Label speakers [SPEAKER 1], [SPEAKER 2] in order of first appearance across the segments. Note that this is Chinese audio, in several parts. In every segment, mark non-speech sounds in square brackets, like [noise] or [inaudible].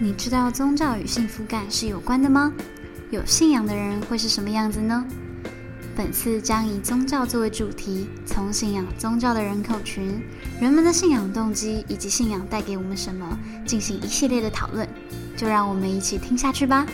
[SPEAKER 1] 你知道宗教与幸福感是有关的吗？有信仰的人会是什么样子呢？本次将以宗教作为主题，从信仰宗教的人口群、人们的信仰动机以及信仰带给我们什么，进行一系列的讨论。就让我们一起听下去吧。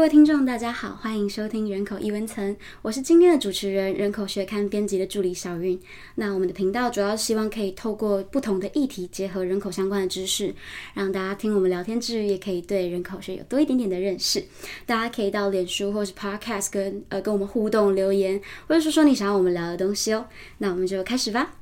[SPEAKER 1] 各位听众，大家好，欢迎收听人口一文层，我是今天的主持人，人口学刊编辑的助理小云。那我们的频道主要希望可以透过不同的议题，结合人口相关的知识，让大家听我们聊天之余，也可以对人口学有多一点点的认识。大家可以到脸书或是 Podcast 跟呃跟我们互动留言，或者说说你想要我们聊的东西哦。那我们就开始吧。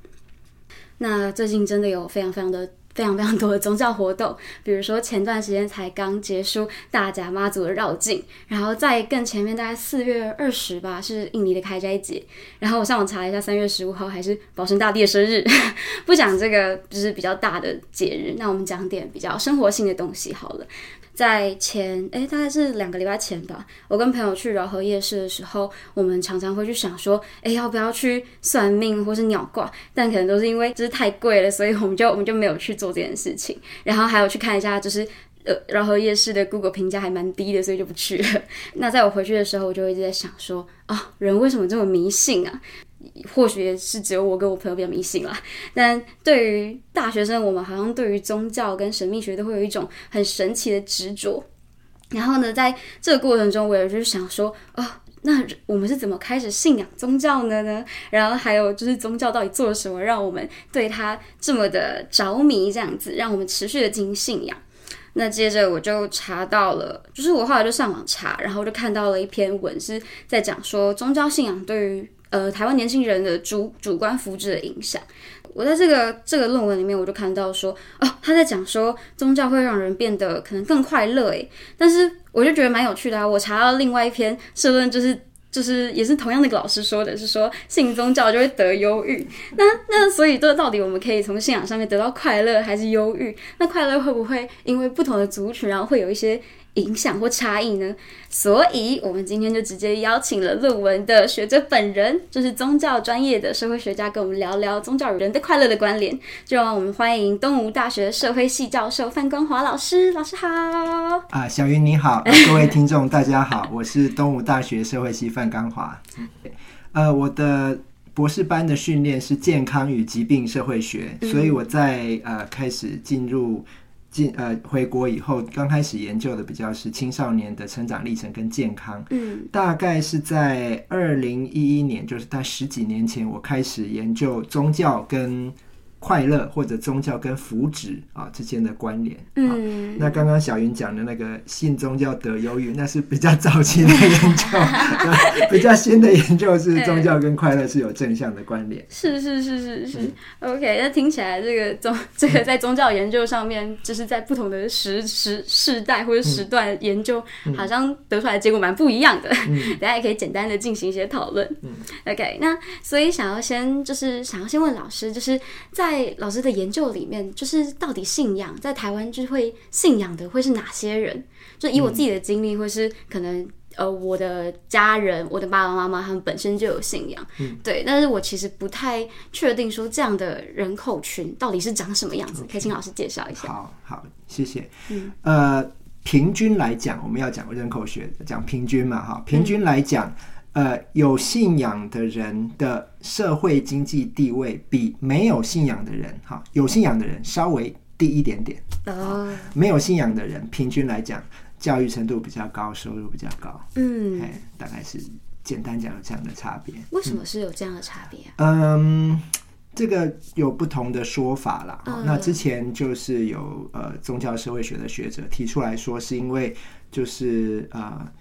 [SPEAKER 1] 那最近真的有非常非常的。非常非常多的宗教活动，比如说前段时间才刚结束大甲妈祖的绕境，然后在更前面大概四月二十吧是印尼的开斋节，然后我上网查了一下，三月十五号还是保生大帝的生日。[laughs] 不讲这个就是比较大的节日，那我们讲点比较生活性的东西好了。在前哎，大概是两个礼拜前吧，我跟朋友去饶河夜市的时候，我们常常会去想说，哎，要不要去算命或是鸟卦？但可能都是因为就是太贵了，所以我们就我们就没有去做这件事情。然后还有去看一下，就是呃饶河夜市的 Google 评价还蛮低的，所以就不去了。那在我回去的时候，我就一直在想说，啊，人为什么这么迷信啊？或许也是只有我跟我朋友比较迷信啦，但对于大学生，我们好像对于宗教跟神秘学都会有一种很神奇的执着。然后呢，在这个过程中，我也就是想说，哦，那我们是怎么开始信仰宗教的呢？然后还有就是宗教到底做了什么，让我们对它这么的着迷，这样子，让我们持续的进行信仰。那接着我就查到了，就是我后来就上网查，然后就看到了一篇文是在讲说宗教信仰对于。呃，台湾年轻人的主主观福祉的影响，我在这个这个论文里面，我就看到说，哦，他在讲说宗教会让人变得可能更快乐，诶，但是我就觉得蛮有趣的啊。我查到另外一篇社论，就是就是也是同样那个老师说的，是说信宗教就会得忧郁。那那所以这到底我们可以从信仰上面得到快乐还是忧郁？那快乐会不会因为不同的族群，然后会有一些？影响或差异呢？所以，我们今天就直接邀请了论文的学者本人，就是宗教专业的社会学家，跟我们聊聊宗教与人的快乐的关联。就让我们欢迎东吴大学社会系教授范光华老师。老师好。
[SPEAKER 2] 啊，小云你好，[laughs] 各位听众大家好，我是东吴大学社会系范光华。呃，我的博士班的训练是健康与疾病社会学，所以我在呃开始进入。进呃回国以后，刚开始研究的比较是青少年的成长历程跟健康。嗯，大概是在二零一一年，就是在十几年前，我开始研究宗教跟。快乐或者宗教跟福祉啊之间的关联。嗯，那刚刚小云讲的那个信宗教得忧郁，那是比较早期的研究，比较新的研究是宗教跟快乐是有正向的关联。[laughs]
[SPEAKER 1] 是是是是是，OK，那听起来这个宗 [laughs] 这个在宗教研究上面，就是在不同的时时世代或者时段研究，好像得出来的结果蛮不一样的。[laughs] 大家也可以简单的进行一些讨论。OK，那所以想要先就是想要先问老师，就是在在老师的研究里面，就是到底信仰在台湾就会信仰的会是哪些人？就以我自己的经历，或是可能呃我的家人，我的爸爸妈妈他们本身就有信仰，嗯对。但是我其实不太确定说这样的人口群到底是长什么样子，可以请老师介绍一下。
[SPEAKER 2] 好好，谢谢。嗯，呃，平均来讲，我们要讲人口学，讲平均嘛，哈，平均来讲。呃，有信仰的人的社会经济地位比没有信仰的人，哈，有信仰的人稍微低一点点。哦，没有信仰的人平均来讲，教育程度比较高，收入比较高。嗯，哎，大概是简单讲有这样的差别。
[SPEAKER 1] 为什么是有这样的差别？
[SPEAKER 2] 嗯，这个有不同的说法啦。那之前就是有呃宗教社会学的学者提出来说，是因为就是啊。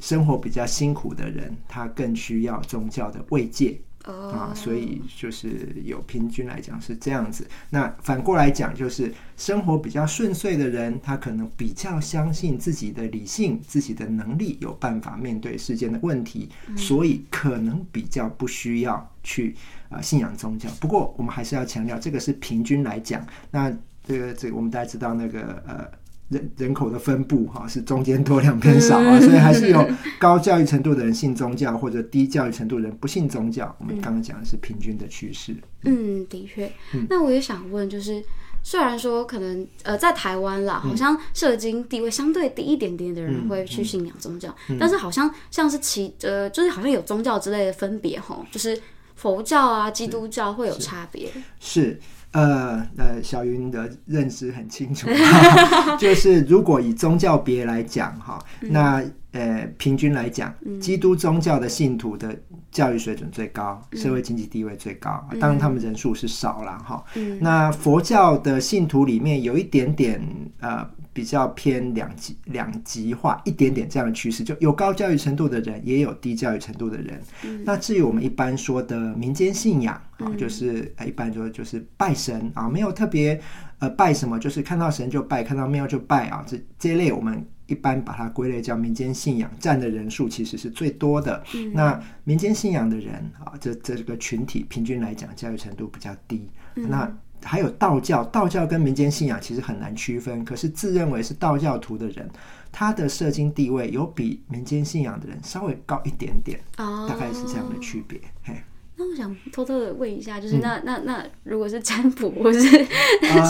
[SPEAKER 2] 生活比较辛苦的人，他更需要宗教的慰藉啊，所以就是有平均来讲是这样子。那反过来讲，就是生活比较顺遂的人，他可能比较相信自己的理性、自己的能力，有办法面对世间的问题，所以可能比较不需要去啊信仰宗教。不过我们还是要强调，这个是平均来讲。那这个这个，我们大家知道那个呃。人人口的分布哈，是中间多两边少啊，所以还是有高教育程度的人信宗教，或者低教育程度的人不信宗教。我们刚刚讲的是平均的趋势。
[SPEAKER 1] 嗯，的确。那我也想问，就是虽然说可能呃在台湾啦，好像社经地位相对低一点点的人会去信仰宗教，但是好像像是其呃就是好像有宗教之类的分别哈，就是佛教啊、基督教会有差别。
[SPEAKER 2] 是。呃呃，小云的认识很清楚，[laughs] [laughs] 就是如果以宗教别来讲哈，那呃平均来讲，基督宗教的信徒的教育水准最高，社会经济地位最高，当然他们人数是少了哈。那佛教的信徒里面有一点点呃。比较偏两极两极化一点点这样的趋势，就有高教育程度的人，也有低教育程度的人。那至于我们一般说的民间信仰啊，就是一般说就是拜神啊，没有特别呃拜什么，就是看到神就拜，看到庙就拜啊，这这一类我们一般把它归类叫民间信仰，占的人数其实是最多的。那民间信仰的人啊，这这个群体平均来讲教育程度比较低。那还有道教，道教跟民间信仰其实很难区分。可是自认为是道教徒的人，他的社经地位有比民间信仰的人稍微高一点点，大概是这样的区别。嘿，
[SPEAKER 1] 那我想偷偷的问一下，就是那那那如果是占卜或是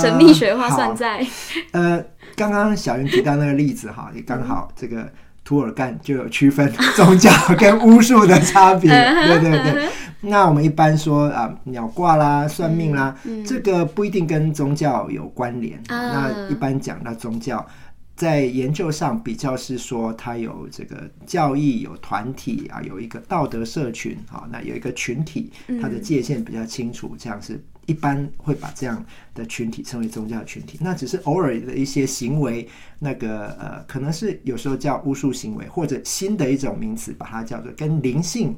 [SPEAKER 1] 神秘学的话，算在？[laughs]
[SPEAKER 2] 呃，刚刚小云提到那个例子哈，也刚好这个。图尔干就有区分 [laughs] 宗教跟巫术的差别，对对对。那我们一般说啊，鸟卦啦、算命啦，这个不一定跟宗教有关联。那一般讲到宗教，在研究上比较是说，它有这个教义、有团体啊，有一个道德社群啊，那有一个群体，它的界限比较清楚，这样是。一般会把这样的群体称为宗教群体，那只是偶尔的一些行为，那个呃，可能是有时候叫巫术行为，或者新的一种名词，把它叫做跟灵性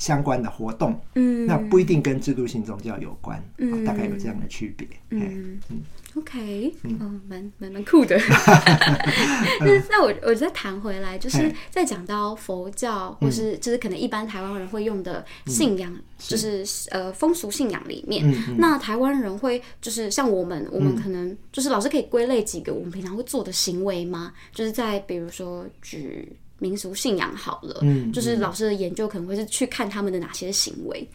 [SPEAKER 2] 相关的活动。嗯，那不一定跟制度性宗教有关，嗯大概有这样的区别。嗯
[SPEAKER 1] 嗯。OK，嗯，蛮蛮蛮酷的。[laughs] 那那我我再谈回来，就是在讲到佛教，或是就是可能一般台湾人会用的信仰，就是呃风俗信仰里面，那台湾人会就是像我们，我们可能就是老师可以归类几个我们平常会做的行为吗？就是在比如说举民俗信仰好了，嗯，就是老师的研究可能会是去看他们的哪些行为。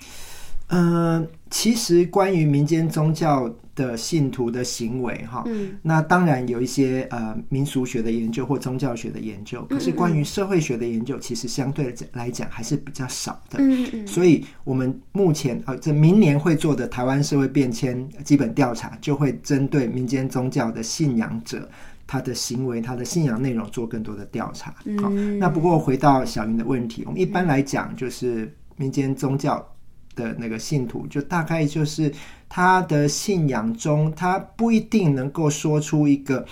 [SPEAKER 2] 嗯，其实关于民间宗教的信徒的行为，哈，嗯，那当然有一些呃民俗学的研究或宗教学的研究，可是关于社会学的研究，其实相对来讲还是比较少的。嗯嗯，所以我们目前啊，这明年会做的台湾社会变迁基本调查，就会针对民间宗教的信仰者他的行为、他的信仰内容做更多的调查。好，那不过回到小云的问题，我们一般来讲就是民间宗教。的那个信徒，就大概就是他的信仰中，他不一定能够说出一个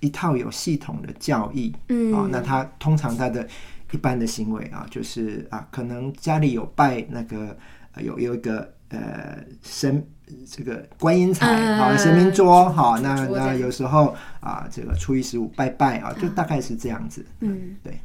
[SPEAKER 2] 一套有系统的教义，嗯啊，那他通常他的一般的行为啊，就是啊，可能家里有拜那个有有一个呃神这个观音彩啊神明桌哈，那那有时候啊这个初一十五拜拜啊，就大概是这样子，嗯对。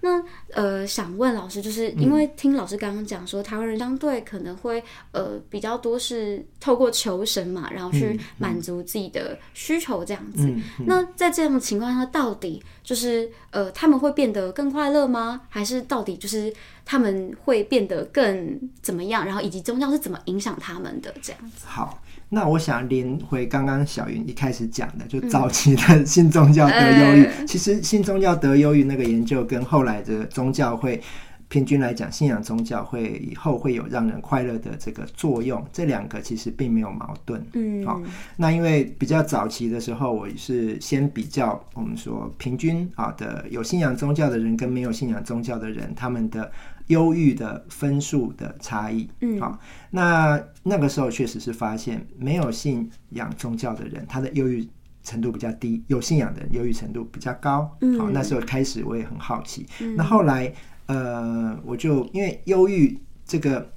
[SPEAKER 1] 那呃，想问老师，就是因为听老师刚刚讲说，台湾人相对可能会呃比较多是透过求神嘛，然后去满足自己的需求这样子。那在这样的情况下，到底就是呃他们会变得更快乐吗？还是到底就是他们会变得更怎么样？然后以及宗教是怎么影响他们的这样子？
[SPEAKER 2] 好。那我想连回刚刚小云一开始讲的，就早期的新宗教得忧郁。其实新宗教得忧郁那个研究，跟后来的宗教会平均来讲，信仰宗教会以后会有让人快乐的这个作用，这两个其实并没有矛盾。嗯，好，那因为比较早期的时候，我是先比较我们说平均啊的有信仰宗教的人跟没有信仰宗教的人，他们的。忧郁的分数的差异，嗯，好，那那个时候确实是发现没有信仰宗教的人，他的忧郁程度比较低；有信仰的人，忧郁程度比较高。嗯，好，那时候开始我也很好奇。嗯那后来，呃，我就因为忧郁这个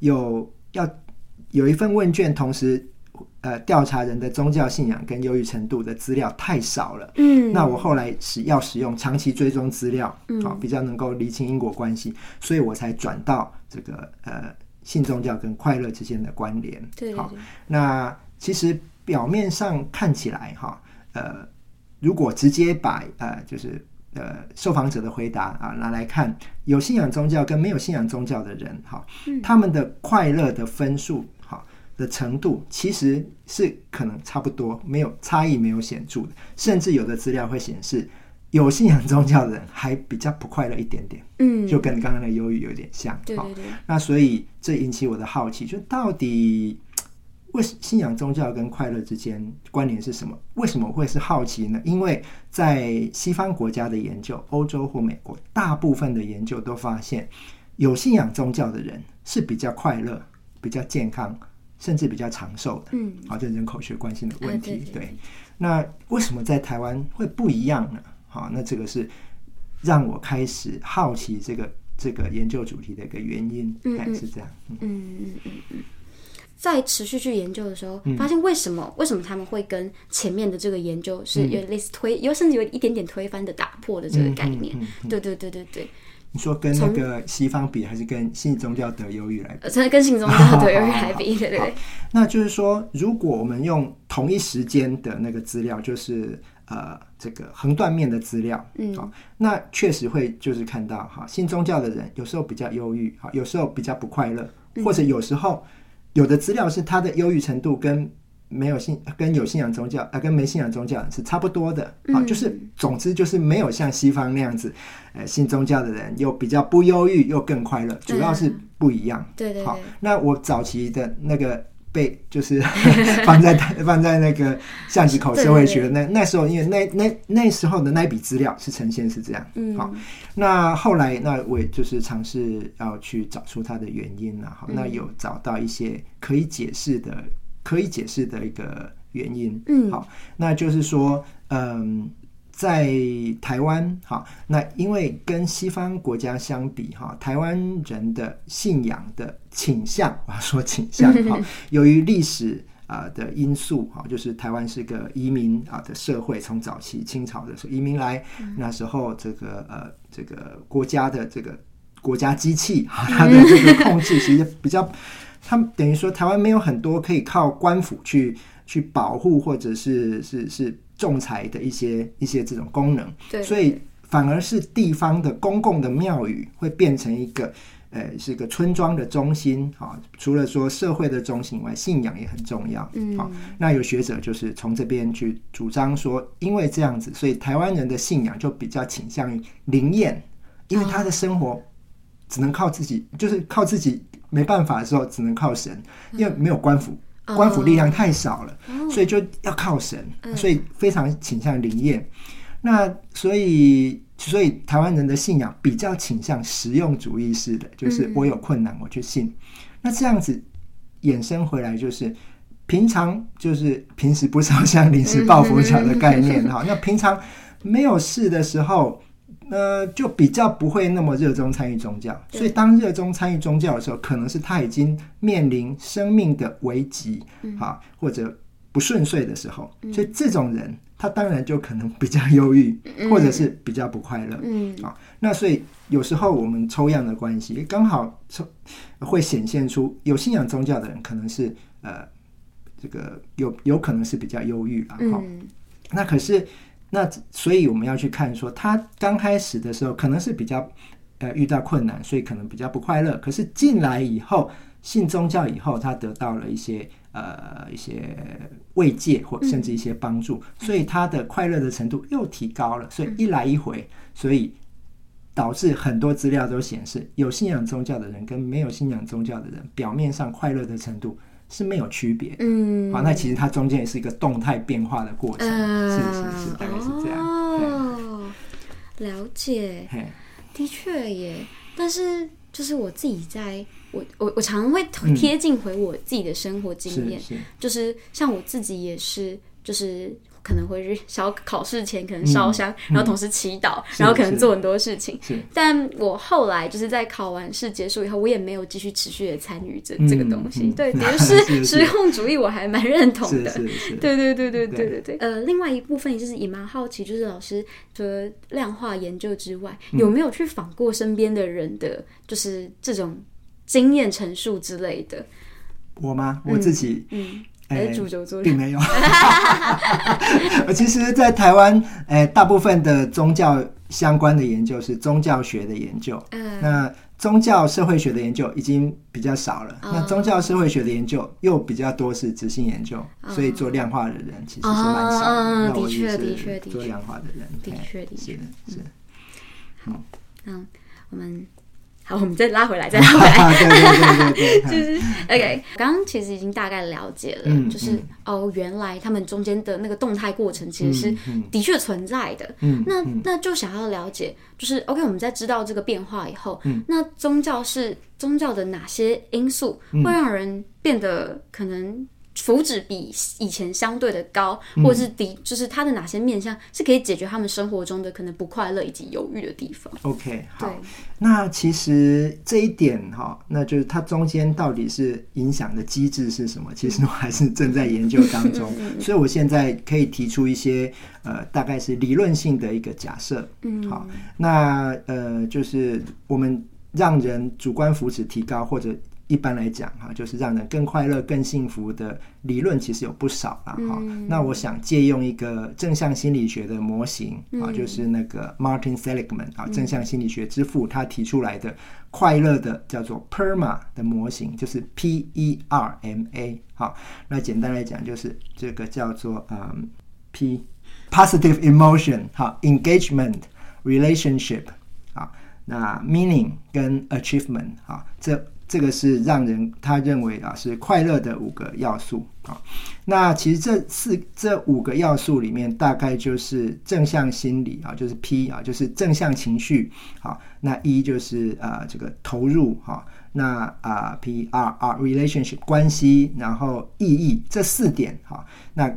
[SPEAKER 2] 有要有一份问卷，同时。呃，调查人的宗教信仰跟忧郁程度的资料太少了。嗯，那我后来使要使用长期追踪资料，好比较能够厘清因果关系，所以我才转到这个呃信宗教跟快乐之间的关联。
[SPEAKER 1] 对，好，
[SPEAKER 2] 那其实表面上看起来哈，呃，如果直接把呃就是呃受访者的回答啊拿来看，有信仰宗教跟没有信仰宗教的人哈，他们的快乐的分数哈的程度其实是可能差不多，没有差异没有显著的，甚至有的资料会显示。有信仰宗教的人还比较不快乐一点点，
[SPEAKER 1] 嗯，
[SPEAKER 2] 就跟刚刚的忧郁有点像。好
[SPEAKER 1] 对对对，
[SPEAKER 2] 那所以这引起我的好奇，就到底为信仰宗教跟快乐之间关联是什么？为什么会是好奇呢？因为在西方国家的研究，欧洲或美国，大部分的研究都发现，有信仰宗教的人是比较快乐、比较健康，甚至比较长寿的。
[SPEAKER 1] 嗯，
[SPEAKER 2] 好，这人口学关心的问题。
[SPEAKER 1] 啊对对
[SPEAKER 2] 对，那为什么在台湾会不一样呢？好，那这个是让我开始好奇这个这个研究主题的一个原因，
[SPEAKER 1] 嗯
[SPEAKER 2] 是这样。嗯
[SPEAKER 1] 嗯嗯嗯嗯，在持续去研究的时候，
[SPEAKER 2] 嗯。
[SPEAKER 1] 发现为什么为什么他们会跟前面的这个研究是有类似推，有甚至有一点点推翻的打破的这个概念。对对对对对，
[SPEAKER 2] 你说跟那个西方比，还是跟信宗教得忧郁来比？
[SPEAKER 1] 呃，真的跟信宗教的忧郁来比，[laughs] 对对对，
[SPEAKER 2] 那就是说，如果我们用同一时间的那个资料，就是呃这个横断面的资料，
[SPEAKER 1] 嗯。
[SPEAKER 2] 好、那确实会就是看到哈，信宗教的人有时候比较忧郁，哈，有时候比较不快乐，或者有时候有的资料是他的忧郁程度跟没有信跟有信仰宗教啊、呃跟没信仰宗教是差不多的。啊、就是总之就是没有像西方那样子，呃，信宗教的人又比较不忧郁又更快乐，主要是不一样。好
[SPEAKER 1] 对对好，，
[SPEAKER 2] 那我早期的那个被就是 [laughs] 放在放在那个巷子口社会学的那那时候，因为那那那时候的那一笔资料是呈现是这样，
[SPEAKER 1] 嗯。
[SPEAKER 2] 好，那后来那我也就是尝试要去找出它的原因啊，好，那有找到一些可以解释的可以解释的一个原因，
[SPEAKER 1] 嗯。
[SPEAKER 2] 好，那就是说，嗯。在台湾，哈，那因为跟西方国家相比，哈，台湾人的信仰的倾向，[laughs] 我要说倾向，哈，[laughs] 由于历史啊、的因素，哈，就是台湾是个移民啊的社会，从早期清朝的时候移民来，那时候这个呃这个国家的这个国家机器，哈，它的这个控制其实比较，他们等于说台湾没有很多可以靠官府去去保护或者是是是仲裁的一些一些这种功能，
[SPEAKER 1] 对
[SPEAKER 2] 所以反而是地方的公共的庙宇会变成一个。呃，是一个村庄的中心啊，除了说社会的中心以外，信仰也很重要。
[SPEAKER 1] 嗯
[SPEAKER 2] 好，那有学者就是从这边去主张说，因为这样子，所以台湾人的信仰就比较倾向于灵验，因为他的生活只能靠自己，就是靠自己没办法的时候，只能靠神，因为没有官府，官府力量太少了，所以就要靠神，所以非常倾向灵验。那所以，所以台湾人的信仰比较倾向实用主义式的，就是我有困难我去信。那这样子衍生回来就是。平常就是平时不烧香临时抱佛脚的概念哈，[laughs] 那平常没有事的时候，呃，就比较不会那么热衷参与宗教。所以当热衷参与宗教的时候，可能是他已经面临生命的危急，哈，或者不顺遂的时候。所以这种人，他当然就可能比较忧郁，或者是比较不快乐。
[SPEAKER 1] 嗯
[SPEAKER 2] 啊，那所以有时候我们抽样的关系，刚好抽会显现出有信仰宗教的人可能是呃。这个有有可能是比较忧郁了哈、
[SPEAKER 1] 嗯
[SPEAKER 2] 那可是那所以我们要去看说，他刚开始的时候可能是比较呃遇到困难，所以可能比较不快乐。可是进来以后，信宗教以后，他得到了一些呃一些慰藉或甚至一些帮助，所以他的快乐的程度又提高了。所以一来一回，所以导致很多资料都显示，有信仰宗教的人跟没有信仰宗教的人，表面上快乐的程度是没有区别。
[SPEAKER 1] 嗯，
[SPEAKER 2] 好，那其实它中间也是一个动态变化的过程，是是是，大概是这样。
[SPEAKER 1] 哦，了解，的确耶。但是就是我自己在，我我我常会贴近回我自己的生活经验，
[SPEAKER 2] 是是，
[SPEAKER 1] 就是像我自己也是，就是。可能会去烧考试前可能烧香，然后同时祈祷，然后可能做很多事情。但我后来就是在考完试结束以后，我也没有继续持续的参与这这个东西。对，[laughs] 也
[SPEAKER 2] 是
[SPEAKER 1] 实用主义，我还蛮认同的。对对对对对
[SPEAKER 2] 对
[SPEAKER 1] 对。呃，另外一部分就是也蛮好奇，就是老师除了量化研究之外，有没有去访过身边的人的，就是这种经验陈述之类的？
[SPEAKER 2] 我吗？我自己
[SPEAKER 1] 嗯。还是主轴作
[SPEAKER 2] 并没有。[laughs] 其实，在台湾，诶，大部分的宗教相关的研究是宗教学的研究。嗯，那宗教社会学的研究已经比较少了。那宗教社会学的研究又比较多是执行研究，所以做量化的人其实是蛮少的。
[SPEAKER 1] 那我也是，
[SPEAKER 2] 做量化的人，
[SPEAKER 1] 的确，的确
[SPEAKER 2] 是。
[SPEAKER 1] 好，嗯，我们。好，我们再拉回来，再拉回来。[laughs]
[SPEAKER 2] 对对对对 [laughs] 对，
[SPEAKER 1] 就是 OK。刚刚其实已经大概了解了，就是哦，原来他们中间的那个动态过程其实是的确存在的。嗯，那那就想要了解，就是 OK，我们在知道这个变化以后，那宗教是宗教的哪些因素会让人变得可能？福祉比以前相对的高，或者是低，就是它的哪些面向是可以解决他们生活中的可能不快乐以及犹豫的地方
[SPEAKER 2] ？OK，好，那其实这一点哈，那就是它中间到底是影响的机制是什么？其实我还是正在研究当中，[laughs] 所以我现在可以提出一些呃，大概是理论性的一个假设。嗯，好，那呃，就是我们让人主观福祉提高或者。一般来讲，哈，就是让人更快乐、更幸福的理论其实有不少了，哈。那我想借用一个正向心理学的模型啊，就是那个 Martin Seligman 啊，正向心理学之父他提出来的快乐的叫做 PERMA 的模型，就是 P E R M A。好，那简单来讲就是这个叫做嗯 P Positive Emotion 哈 Engagement Relationship 啊，那 Meaning 跟 Achievement 啊这。这个是让人他认为啊是快乐的五个要素啊。那其实这四这五个要素里面，大概就是正向心理啊，就是 P 啊，就是正向情绪啊。那一就是啊这个投入哈。那啊 P R R relationship 关系，然后意义这四点哈。那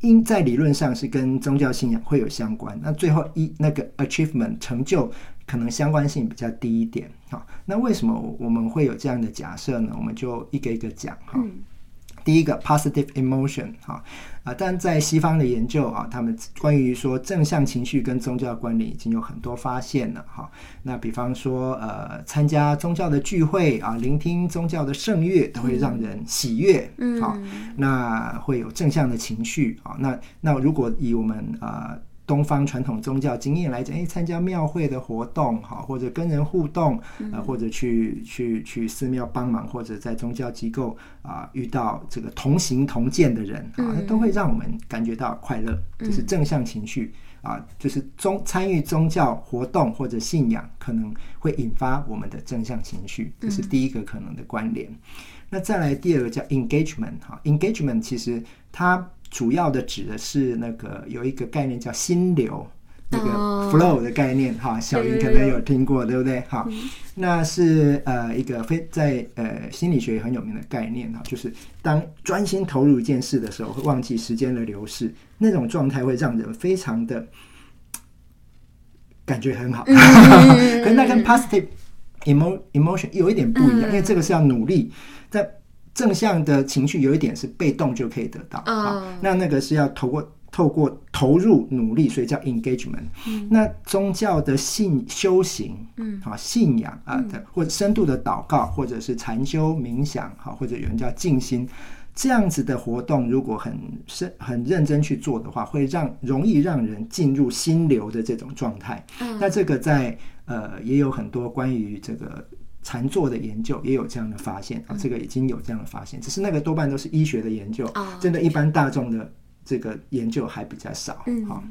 [SPEAKER 2] 因在理论上是跟宗教信仰会有相关。那最后一那个 achievement 成就。可能相关性比较低一点，好，那为什么我们会有这样的假设呢？我们就一个一个讲哈。第一个 positive emotion 哈啊，但在西方的研究啊，他们关于说正向情绪跟宗教关联已经有很多发现了哈。那比方说呃，参加宗教的聚会啊，聆听宗教的圣乐都会让人喜悦，嗯，好，那会有正向的情绪啊。那那如果以我们啊。东方传统宗教经验来讲，哎，参加庙会的活动，哈，或者跟人互动，呃，或者去去去寺庙帮忙，或者在宗教机构啊遇到这个同行同见的人，啊，那都会让我们感觉到快乐，就是正向情绪啊，就是宗参与宗教活动或者信仰，可能会引发我们的正向情绪，这是第一个可能的关联。那再来第二个叫 engagement，哈，engagement 其实它。主要的指的是那个有一个概念叫心流，那个 flow 的概念哈，小云可能有听过，对不对？哈，那是呃一个非在呃心理学很有名的概念哈，就是当专心投入一件事的时候，会忘记时间的流逝，那种状态会让人非常的感觉很好。[laughs] 可是那跟 positive emo emotion 有一点不一样，因为这个是要努力在。正向的情绪有一点是被动就可以得到，啊，那那个是要透过透过投入努力，所以叫 engagement。那宗教的信修行，嗯，啊，信仰啊的或者深度的祷告，或者是禅修冥想，好，或者有人叫静心，这样子的活动，如果很深很认真去做的话，会让容易让人进入心流的这种状态。那这个在呃也有很多关于这个。禅坐的研究也有这样的发现啊，这个已经有这样的发现，只是那个多半都是医学的研究，真的，一般大众的这个研究还比较少。好，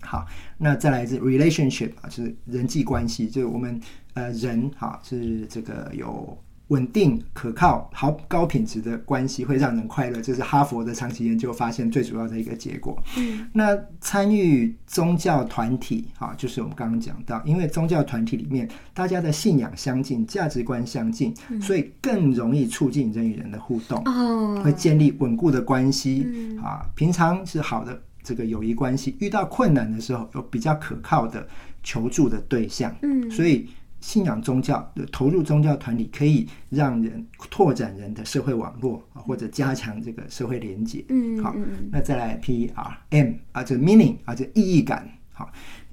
[SPEAKER 2] 好，那再来自 relationship 啊，就是人际关系，就是我们呃人哈是这个有。稳定、可靠、好高品质的关系会让人快乐，这是哈佛的长期研究发现最主要的一个结果。嗯，那参与宗教团体，哈，就是我们刚刚讲到，因为宗教团体里面大家的信仰相近、价值观相近，所以更容易促进人与人的互动，哦，会建立稳固的关系。啊，平常是好的这个友谊关系，遇到困难的时候有比较可靠的求助的对象。嗯，所以。信仰宗教的投入宗教团体，可以让人拓展人的社会网络啊，或者加强这个社会连接。嗯，好，那再来 P R M 啊，这 meaning 啊，这意义感。好，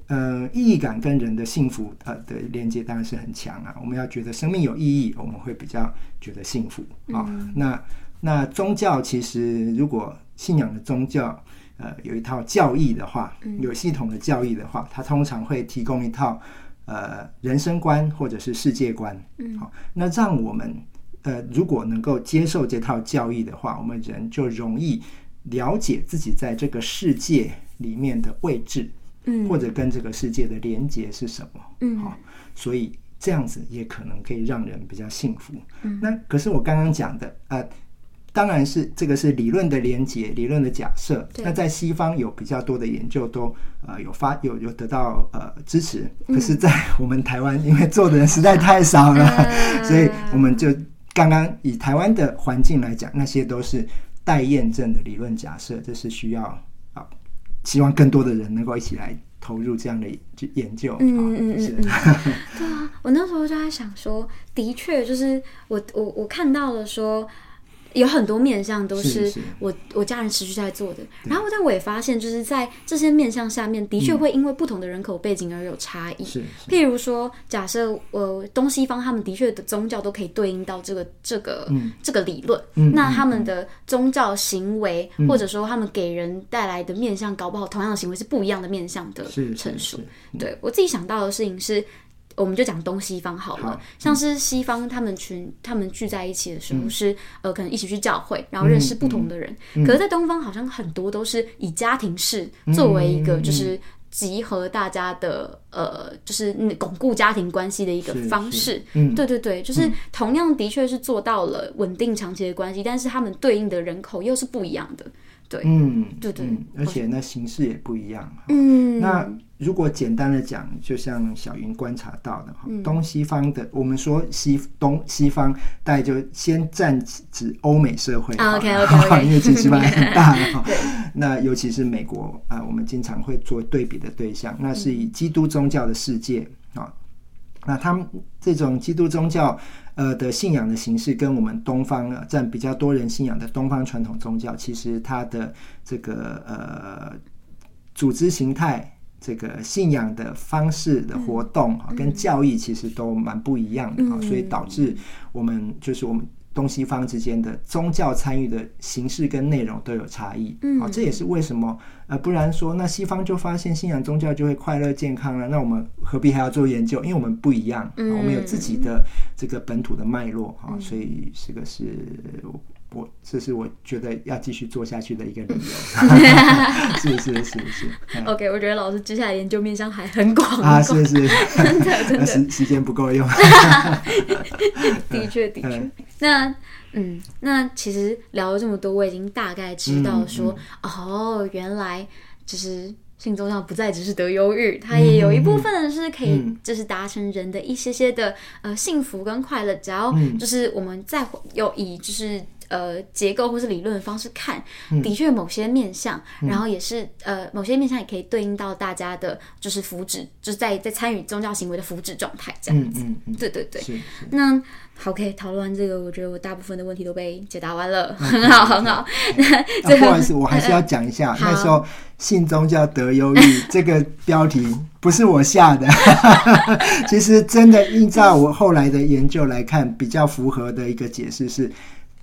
[SPEAKER 2] 呃，意义感跟人的幸福呃的连接当然是很强啊。我们要觉得生命有意义，我们会比较觉得幸福啊。那那宗教其实如果信仰的宗教，呃，有一套教义的话，有系统的教义的话，它通常会提供一套呃人生观或者是世界观。嗯，好，那让我们呃如果能够接受这套教义的话，我们人就容易了解自己在这个世界里面的位置，嗯，或者跟这个世界的连接是什么。嗯，好，所以这样子也可能可以让人比较幸福。嗯，那可是我刚刚讲的呃。当然是这个是理论的连结，理论的假设。那在西方有比较多的研究都呃有发有有得到呃支持，可是，在我们台湾，因为做的人实在太少了，[laughs] 所以我们就刚刚以台湾的环境来讲，那些都是待验证的理论假设，这是需要啊，希望更多的人能够一起来投入这样的研究。嗯嗯嗯嗯，
[SPEAKER 1] 对啊，我那时候就在想说，的确就是我我我看到了说。有很多面向都是我我家人持续在做的，然后但我也发现，就是在这些面向下面，的确会因为不同的人口背景而有差异。
[SPEAKER 2] 是，
[SPEAKER 1] 譬如说，假设呃东西方他们的确的宗教都可以对应到这个这个这个理论，那他们的宗教行为或者说他们给人带来的面向，搞不好同样的行为是不一样的面向的陈述。对我自己想到的事情是。我们就讲东西方好了，像是西方他们群他们聚在一起的时候是呃可能一起去教会，然后认识不同的人。可是，在东方好像很多都是以家庭式作为一个就是集合大家的呃就是巩固家庭关系的一个方式。对对对，就是同样的确是做到了稳定长期的关系，但是他们对应的人口又是不一样的。对，嗯，对对，
[SPEAKER 2] 而且那形式也不一样。嗯，那如果简单的讲，就像小云观察到的哈，东西方的，我们说西东西方，大概就先占指欧美社会
[SPEAKER 1] ，OK OK，[laughs]
[SPEAKER 2] 因为其实蛮很 [laughs] 大的哈。那尤其是美国啊，我们经常会做对比的对象，那是以基督宗教的世界啊。那他们这种基督宗教，呃的信仰的形式，跟我们东方啊占比较多人信仰的东方传统宗教，其实它的这个呃组织形态、这个信仰的方式的活动啊，跟教义其实都蛮不一样的啊，所以导致我们就是我们。东西方之间的宗教参与的形式跟内容都有差异，好，这也是为什么呃，不然说那西方就发现信仰宗教就会快乐健康了，那我们何必还要做研究？因为我们不一样，我们有自己的这个本土的脉络啊，所以这个是。我这是我觉得要继续做下去的一个理由，[laughs] [laughs] 是是是是。
[SPEAKER 1] OK，我觉得老师接下来研究面向还很广
[SPEAKER 2] 啊，是是，[laughs]
[SPEAKER 1] 真的真的。
[SPEAKER 2] 时时间不够用。
[SPEAKER 1] 的确的确，那嗯，那其实聊了这么多，我已经大概知道说，哦，原来就是性宗教不再只是得忧郁，它也有一部分是可以就是达成人的一些些的呃幸福跟快乐，只要就是我们再有以就是。呃，结构或是理论的方式看，的确某些面向，然后也是呃，某些面向也可以对应到大家的，就是福祉，就是在在参与宗教行为的福祉状态这样子。嗯嗯对对对。那好，OK，讨论完这个，我觉得我大部分的问题都被解答完了，很 [laughs] 好很好。
[SPEAKER 2] 那 [laughs] 不好意思，我还是要讲一下，[laughs] 那时候信宗教得忧郁这个标题不是我下的，其实真的依照我后来的研究来看，比较符合的一个解释是。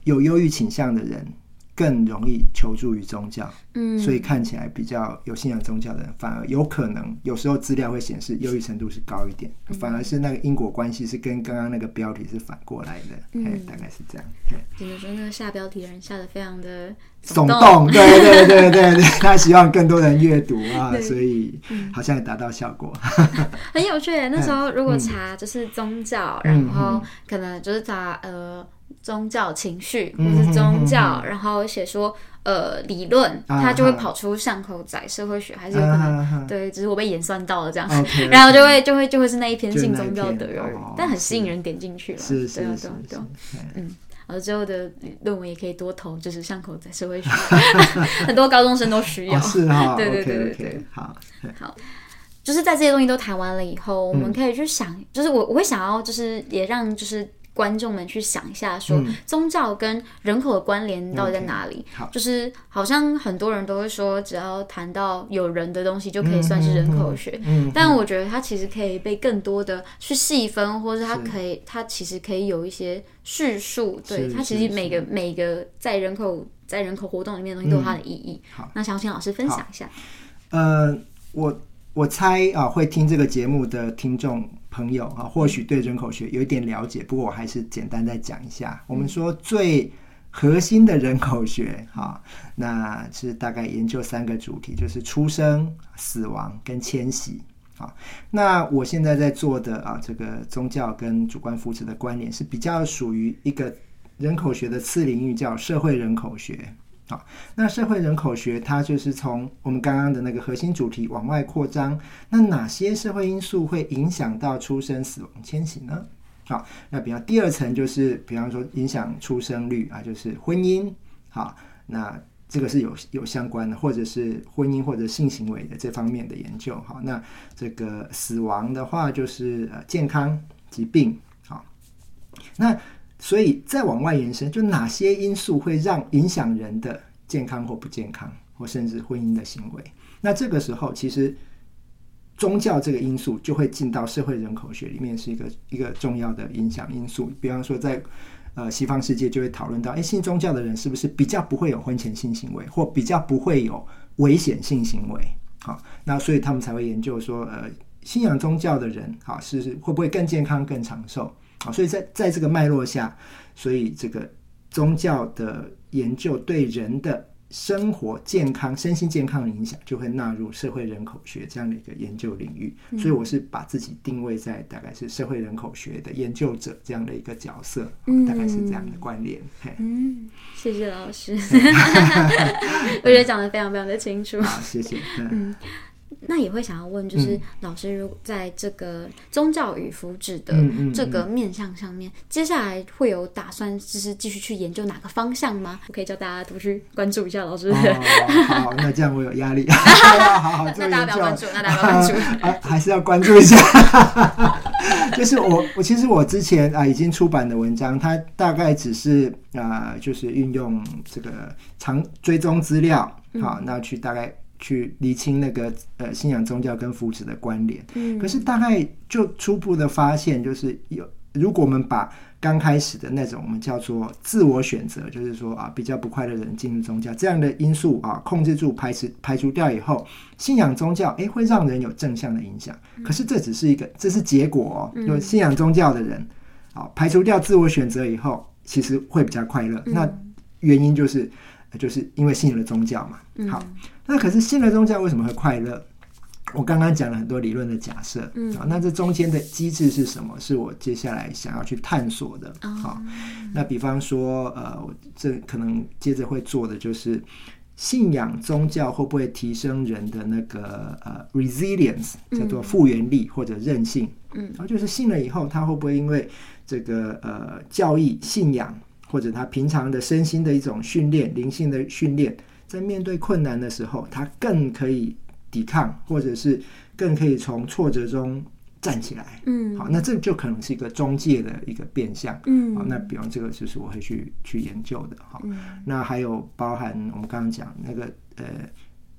[SPEAKER 2] 有忧郁倾向的人更容易求助于宗教，嗯，所以看起来比较有信仰宗教的人，反而有可能有时候资料会显示忧郁程度是高一点，反而是那个因果关系是跟刚刚那个标题是反过来的，嗯，大概是这样。
[SPEAKER 1] 只能说那个下标题的人下的非常的
[SPEAKER 2] 耸动，对对对对对，[laughs] 他希望更多人阅读啊，所以好像也达到效果，
[SPEAKER 1] 很有趣。那时候如果查就是宗教，然后可能就是查呃。宗教情绪或是宗教，然后写说呃理论，它就会跑出巷口仔社会学，还是有可能对，只是我被演算到了这样，[laughs] 然后就会就会就会是那一篇信宗教的人，但很吸引人点进去了，
[SPEAKER 2] 是是是，
[SPEAKER 1] 嗯，然后之后的论文也可以多投，就是巷口仔社会学，[laughs] 很多高中生都需要，
[SPEAKER 2] 是哈，[laughs]
[SPEAKER 1] 对对对对对，
[SPEAKER 2] 好
[SPEAKER 1] 好。就是在这些东西都谈完了以后，我们可以去想，就是我我会想要，就是也让就是观众们去想一下，说宗教跟人口的关联到底在哪里？
[SPEAKER 2] 好
[SPEAKER 1] 就是好像很多人都会说，只要谈到有人的东西，就可以算是人口学。
[SPEAKER 2] 嗯，
[SPEAKER 1] 但我觉得它其实可以被更多的去细分，或者它可以，它其实可以有一些叙述。对，它其实每个每个在人口在人口活动里面的东西都有它的意义。
[SPEAKER 2] 好，
[SPEAKER 1] 那想请老师分享一下。
[SPEAKER 2] 呃，我我猜啊，会听这个节目的听众朋友啊，或许对人口学有一点了解，不过我还是简单再讲一下。我们说最核心的人口学哈、那是大概研究三个主题，就是出生、死亡跟迁徙。啊，那我现在在做的啊，这个宗教跟主观福祉的关联是比较属于一个人口学的次领域，叫社会人口学。好，那社会人口学它就是从我们刚刚的那个核心主题往外扩张。那哪些社会因素会影响到出生、死亡、迁徙呢？好，那比方第二层就是，比方说影响出生率啊，就是婚姻。好，那这个是有有相关的，或者是婚姻或者性行为的这方面的研究。好，那这个死亡的话就是呃健康疾病。好，那所以再往外延伸，就哪些因素会让影响人的健康或不健康，或甚至婚姻的行为？那这个时候，其实宗教这个因素就会进到社会人口学里面，是一个一个重要的影响因素。比方说在，呃西方世界就会讨论到，哎，信宗教的人是不是比较不会有婚前性行为，或比较不会有危险性行为？好，那所以他们才会研究说，呃，信仰宗教的人，好是是会不会更健康、更长寿？好，所以在在这个脉络下，所以这个宗教的研究对人的生活健康、身心健康的影响，就会纳入社会人口学这样的一个研究领域。所以我是把自己定位在大概是社会人口学的研究者这样的一个角色，
[SPEAKER 1] 嗯
[SPEAKER 2] 大概是这样的关联。嘿，
[SPEAKER 1] 嗯，谢谢老师，[laughs] [laughs] 我觉得讲的非常非常的清楚。
[SPEAKER 2] 好，谢谢。嗯
[SPEAKER 1] 那也会想要问，就是老师，如在这个宗教与福祉的这个面向上面，接下来会有打算，就是继续去研究哪个方向吗？我可以叫大家多去关注一下老师。
[SPEAKER 2] 哦，好，那这样我有压力，[laughs] 好好做
[SPEAKER 1] 那大。家不要关注，那大家不要关注。[laughs]
[SPEAKER 2] 啊，还是要关注一下。[laughs] 就是我，我其实我之前啊已经出版的文章，它大概只是啊、就是运用这个长追踪资料，好，那去大概去厘清那个呃信仰宗教跟福祉的关联。
[SPEAKER 1] 嗯
[SPEAKER 2] 可是大概就初步的发现，就是有如果我们把刚开始的那种我们叫做自我选择，就是说啊比较不快乐的人进入宗教这样的因素啊控制住排斥排除掉以后，信仰宗教诶会让人有正向的影响。可是这只是一个这是结果哦，就信仰宗教的人啊排除掉自我选择以后，其实会比较快乐。那原因就是呃就是因为信了宗教嘛。好，那可是信了宗教为什么会快乐？我刚刚讲了很多理论的假设，嗯，啊，那这中间的机制是什么？是我接下来想要去探索的。好、那比方说，呃，我这可能接着会做的就是信仰宗教会不会提升人的那个呃 resilience，叫做复原力或者韧性？嗯，然后就是信了以后，他会不会因为这个呃教义信仰或者他平常的身心的一种训练、灵性的训练，在面对困难的时候，他更可以抵抗，或者是更可以从挫折中站起来。
[SPEAKER 1] 嗯
[SPEAKER 2] 好，那这就可能是一个中介的一个变相。
[SPEAKER 1] 嗯
[SPEAKER 2] 好，那比方这个就是我会去去研究的。好，那还有包含我们刚刚讲那个呃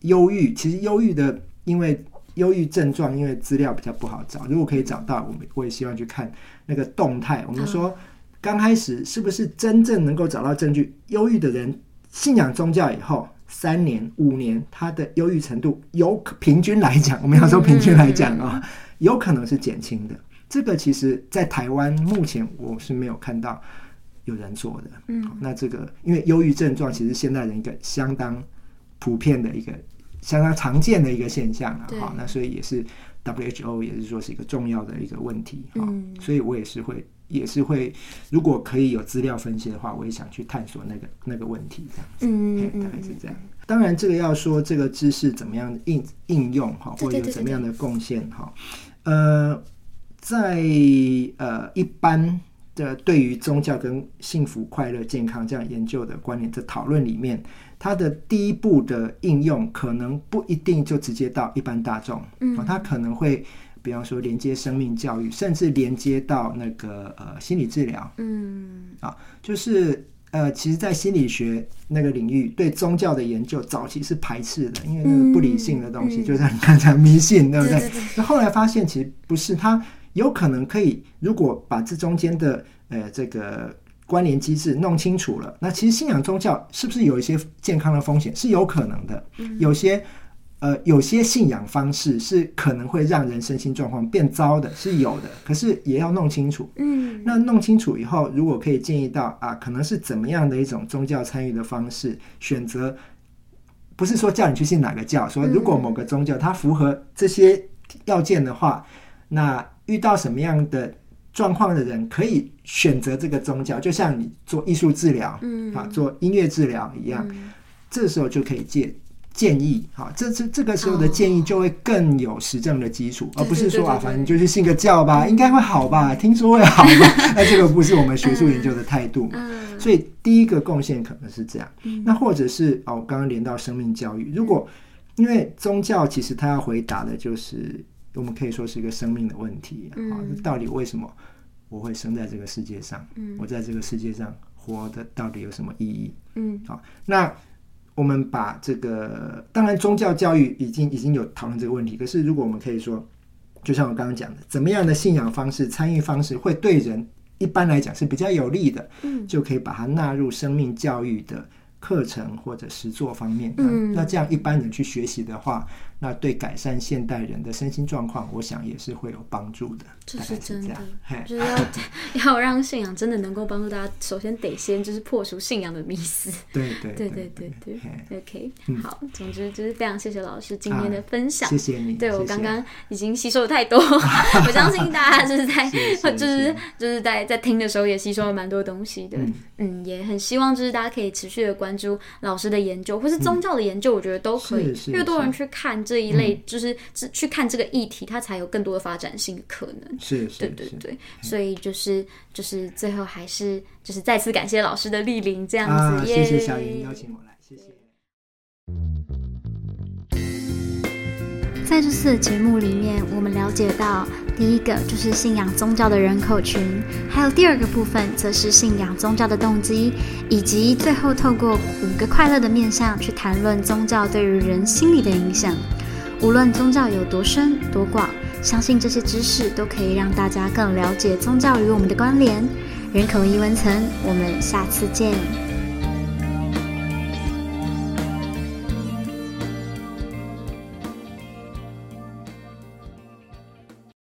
[SPEAKER 2] 忧郁，其实忧郁的因为。忧郁症状，因为资料比较不好找，如果可以找到，我们我也希望去看那个动态。我们说刚开始是不是真正能够找到证据？忧郁的人信仰宗教以后，三年、五年，他的忧郁程度有平均来讲，我们要说平均来讲啊、有可能是减轻的。这个其实，在台湾目前我是没有看到有人做的。嗯，那这个因为忧郁症状其实现代人一个相当普遍的一个、相当常见的一个现象啊。
[SPEAKER 1] 对
[SPEAKER 2] 好，那所以也是 WHO 也是说是一个重要的一个问题啊。
[SPEAKER 1] 嗯
[SPEAKER 2] 所以我也是会。也是会，如果可以有资料分析的话，我也想去探索那个那个问题，这样子，
[SPEAKER 1] 嗯
[SPEAKER 2] 嘿大概是这样。当然，这个要说这个知识怎么样应应用哈，或者有怎么样的贡献哈，呃，在呃一般的对于宗教跟幸福、快乐、健康这样研究的观念的讨论里面，它的第一步的应用可能不一定就直接到一般大众，嗯，它可能会比方说连接生命教育，甚至连接到那个呃心理治疗，
[SPEAKER 1] 嗯
[SPEAKER 2] 啊，就是呃，其实，在心理学那个领域，对宗教的研究早期是排斥的，因为那个不理性的东西，就像你刚才迷信，对不对？那后来发现其实不是，它有可能可以，如果把这中间的呃这个关联机制弄清楚了，那其实信仰宗教是不是有一些健康的风险？是有可能的，
[SPEAKER 1] 嗯
[SPEAKER 2] 有些。呃，有些信仰方式是可能会让人身心状况变糟的，是有的。可是也要弄清楚，
[SPEAKER 1] 嗯
[SPEAKER 2] 那弄清楚以后，如果可以建议到啊，可能是怎么样的一种宗教参与的方式，选择不是说叫你去信哪个教，说如果某个宗教它符合这些要件的话，那遇到什么样的状况的人可以选择这个宗教，就像你做艺术治疗，
[SPEAKER 1] 嗯
[SPEAKER 2] 啊，做音乐治疗一样，这时候就可以借。建议，好，这这这个时候的建议就会更有实证的基础，而不是说啊，反正就去信个教吧，应该会好吧，听说会好吧，[laughs] 那这个不是我们学术研究的态度嘛。
[SPEAKER 1] 嗯。
[SPEAKER 2] 所以第一个贡献可能是这样，那或者是哦，我刚刚连到生命教育，如果因为宗教其实他要回答的就是，我们可以说是一个生命的问题啊，
[SPEAKER 1] 嗯。
[SPEAKER 2] 到底为什么我会生在这个世界上？
[SPEAKER 1] 嗯。
[SPEAKER 2] 我在这个世界上活的到底有什么意义？
[SPEAKER 1] 嗯。
[SPEAKER 2] 好，那我们把这个，当然宗教教育已经已经有讨论这个问题，可是如果我们可以说，就像我刚刚讲的，怎么样的信仰方式、参与方式会对人一般来讲是比较有利的，
[SPEAKER 1] 嗯
[SPEAKER 2] 就可以把它纳入生命教育的课程或者实作方面。
[SPEAKER 1] 嗯
[SPEAKER 2] 那那这样一般人去学习的话，那对改善现代人的身心状况，我想也是会有帮助的。
[SPEAKER 1] 这
[SPEAKER 2] 是
[SPEAKER 1] 是真的就是 [laughs] 要要让信仰真的能够帮助大家，首先得先就是破除信仰的迷思。
[SPEAKER 2] 对对
[SPEAKER 1] 对
[SPEAKER 2] 对
[SPEAKER 1] 对，OK，
[SPEAKER 2] 嗯
[SPEAKER 1] 好，总之就是非常谢谢老师今天的分享。
[SPEAKER 2] 谢谢你。
[SPEAKER 1] 对我刚刚已经吸收了太多，[laughs] 我相信大家就是在 [laughs] 就是
[SPEAKER 2] 是
[SPEAKER 1] 就是在在听的时候也吸收了蛮多东西的。
[SPEAKER 2] 嗯
[SPEAKER 1] 嗯，也很希望就是大家可以持续的关注老师的研究，或是宗教的研究，我觉得都可以
[SPEAKER 2] 是。
[SPEAKER 1] 越多人去看这一类，就是只去看这个议题，它才有更多的发展性的可能。
[SPEAKER 2] 是是是
[SPEAKER 1] 对对对，所以就是就是最后还是就是再次感谢老师的莅临，这样子，
[SPEAKER 2] 啊，
[SPEAKER 1] 耶
[SPEAKER 2] 谢谢小云邀请我来，谢谢。
[SPEAKER 1] 在这次的节目里面，我们了解到，第一个就是信仰宗教的人口群，还有第二个部分则是信仰宗教的动机，以及最后透过五个快乐的面向去谈论宗教对于人心理的影响。无论宗教有多深多广，相信这些知识都可以让大家更了解宗教与我们的关联。人口一文层，我们下次见。